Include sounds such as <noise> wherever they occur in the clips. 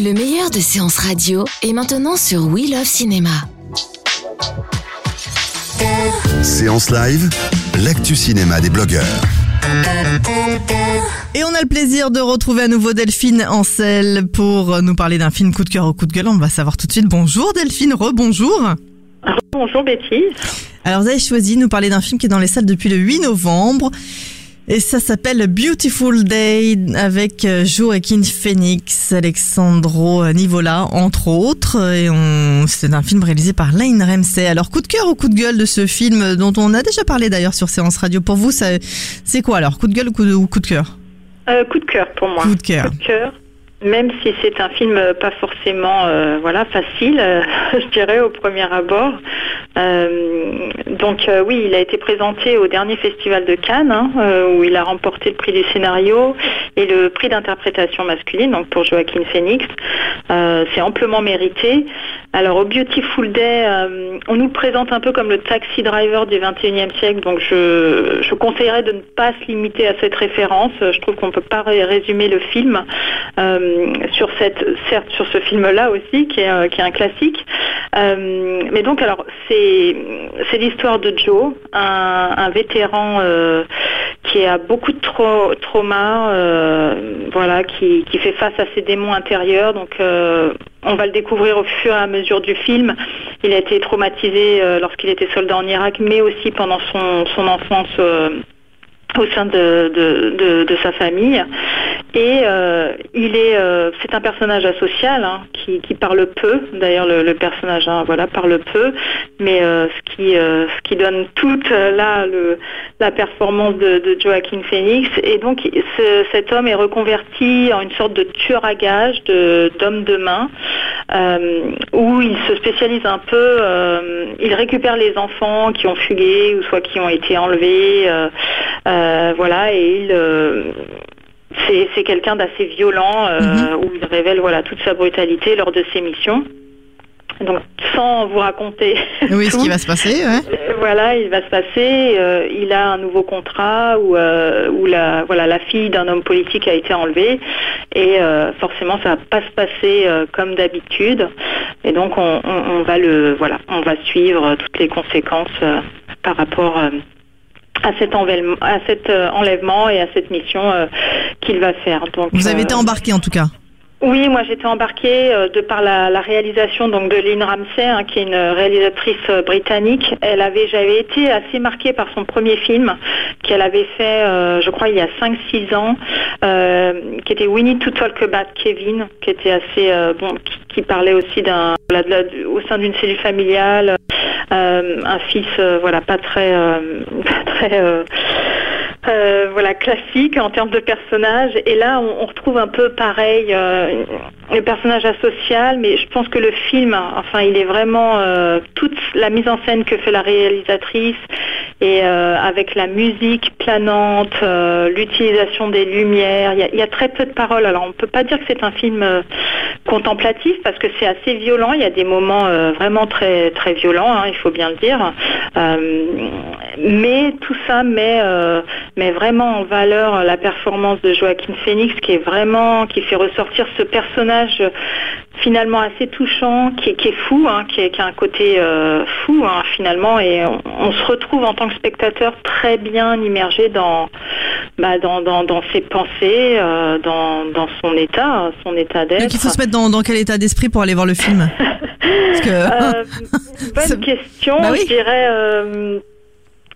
Le meilleur de séances radio est maintenant sur We Love Cinéma. Séance live, l'actu cinéma des blogueurs. Et on a le plaisir de retrouver à nouveau Delphine Ancel pour nous parler d'un film coup de cœur ou coup de gueule. On va savoir tout de suite. Bonjour Delphine, rebonjour. Bonjour Betty. Alors vous avez choisi de nous parler d'un film qui est dans les salles depuis le 8 novembre. Et ça s'appelle Beautiful Day avec euh, Joaquin Phoenix, Alexandro Nivola, entre autres. Et on, c'est un film réalisé par Lane Ramsey. Alors, coup de cœur ou coup de gueule de ce film dont on a déjà parlé d'ailleurs sur Séance Radio. Pour vous, ça, c'est quoi alors? Coup de gueule ou coup de, ou coup de cœur? Euh, coup de cœur pour moi. Coup de cœur. Coup de cœur. Même si c'est un film euh, pas forcément euh, voilà facile, euh, <laughs> je dirais au premier abord. Euh, donc euh, oui, il a été présenté au dernier festival de Cannes hein, euh, où il a remporté le prix du scénario et le prix d'interprétation masculine donc pour Joaquin Phoenix. C'est amplement mérité. Alors au Beautiful Day, on nous le présente un peu comme le taxi driver du 21e siècle, donc je, je conseillerais de ne pas se limiter à cette référence. Je trouve qu'on peut pas ré- résumer le film sur cette, certes sur ce film-là aussi, qui est, qui est un classique. Mais donc alors c'est c'est l'histoire de Joe, un, vétéran euh, qui a beaucoup de trau- traumas, euh, voilà, qui, fait face à ses démons intérieurs. Donc euh, on va le découvrir au fur et à mesure du film. Il a été traumatisé lorsqu'il était soldat en Irak, mais aussi pendant son, enfance. au sein de sa famille et euh, il est euh, c'est un personnage asocial hein, qui, qui parle peu. D'ailleurs le, personnage hein, voilà parle peu. Mais euh, ce qui ce qui donne toute là le la performance de, Joaquin Phoenix. Et donc ce- cet homme est reconverti en une sorte de tueur à gages de d'homme de main où il se spécialise un peu il récupère les enfants qui ont fugué ou soit qui ont été enlevés voilà, et il c'est quelqu'un d'assez violent euh, où il révèle voilà toute sa brutalité lors de ses missions. Donc sans vous raconter <laughs> Oui, ce tout, qui va se passer, ouais. euh, Voilà, il va se passer. euh, il a un nouveau contrat où, euh, où la voilà la fille d'un homme politique a été enlevée et forcément ça va pas se passer comme d'habitude. Et donc on, on- on va le voilà, on va suivre toutes les conséquences par rapport à cet enlèvement, à cet enlèvement et à cette mission qu'il va faire. Donc Vous avez euh, été embarqué en tout cas. oui, moi j'étais embarquée euh, de par la, la réalisation donc de Lynn Ramsey, hein, qui est une réalisatrice euh, britannique. Elle avait, j'avais été assez marquée par son premier film qu'elle avait fait, euh, je crois, il y a 5-6 ans, qui était We Need to Talk About Kevin, qui était assez bon, qui, qui parlait aussi d'un au sein d'une cellule familiale, un fils, voilà, pas très, <laughs> pas très. Euh, voilà classique en termes de personnage et là on, retrouve un peu pareil euh, le personnage asocial mais je pense que le film enfin il est vraiment euh, toute la mise en scène que fait la réalisatrice et avec la musique planante l'utilisation des lumières. Il y, y a très peu de paroles. Alors on peut pas dire que c'est un film contemplatif parce que c'est assez violent. Il y a des moments euh, vraiment très très violents hein, il faut bien le dire. Euh, mais tout ça met euh, met vraiment en valeur la performance de Joaquin Phoenix qui est vraiment qui fait ressortir ce personnage finalement assez touchant qui est, fou hein, qui, a un côté fou hein, finalement. Et on se retrouve en tant que spectateur très bien immergé dans bah, dans, dans, dans ses pensées euh, dans, dans son état son état d'être Donc il faut se mettre dans, dans quel état d'esprit pour aller voir le film <laughs> Parce que Euh, <laughs> bonne question. Bah oui. Je dirais. euh,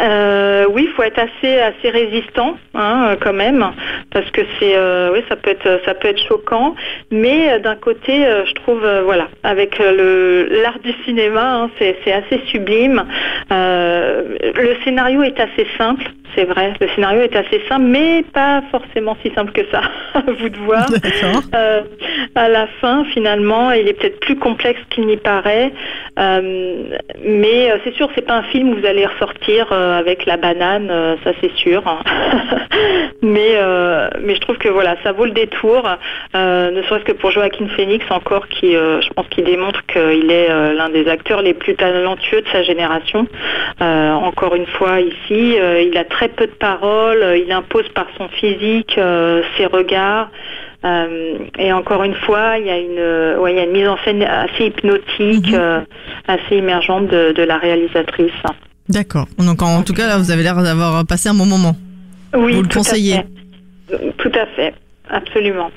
Euh, oui, il faut être assez assez résistant hein, quand même, parce que c'est euh, oui ça peut être ça peut être choquant, mais euh, d'un côté euh, je trouve voilà avec le l'art du cinéma hein, c'est c'est assez sublime. Le scénario est assez simple, c'est vrai, le scénario est assez simple, mais pas forcément si simple que ça. <laughs> à vous de voir. Euh, à la fin, finalement, il est peut-être plus complexe qu'il n'y paraît, Euh, mais euh, c'est sûr, c'est pas un film où vous allez ressortir avec la banane, ça c'est sûr. <laughs> mais euh, mais je trouve que voilà, ça vaut le détour, ne serait-ce que pour Joaquin Phoenix encore, qui je pense qu'il démontre qu'il est l'un des acteurs les plus talentueux de sa génération. Encore une fois ici, il a très peu de paroles, euh, il impose par son physique, euh, ses regards. Euh, et encore une fois, il y a une, ouais, il y a une mise en scène assez hypnotique, euh, assez immergente de, de la réalisatrice. D'accord. Donc en tout cas, là, vous avez l'air d'avoir passé un bon moment. Oui, Vous le tout à conseillez fait. Tout à fait, absolument.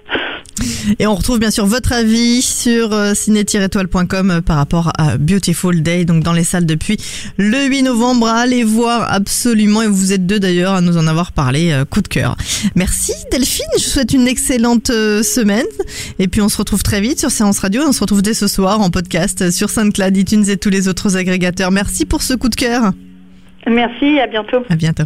Et on retrouve bien sûr votre avis sur euh, ciné-étoile.com euh, par rapport à Beautiful Day, donc dans les salles depuis le 8 novembre. Allez voir absolument, et vous êtes deux d'ailleurs à nous en avoir parlé, euh, coup de cœur. Merci Delphine, je vous souhaite une excellente semaine. Et puis on se retrouve très vite sur Séance Radio, on se retrouve dès ce soir en podcast sur SoundCloud, iTunes et tous les autres agrégateurs. Merci pour ce coup de cœur. Merci, à bientôt. À bientôt.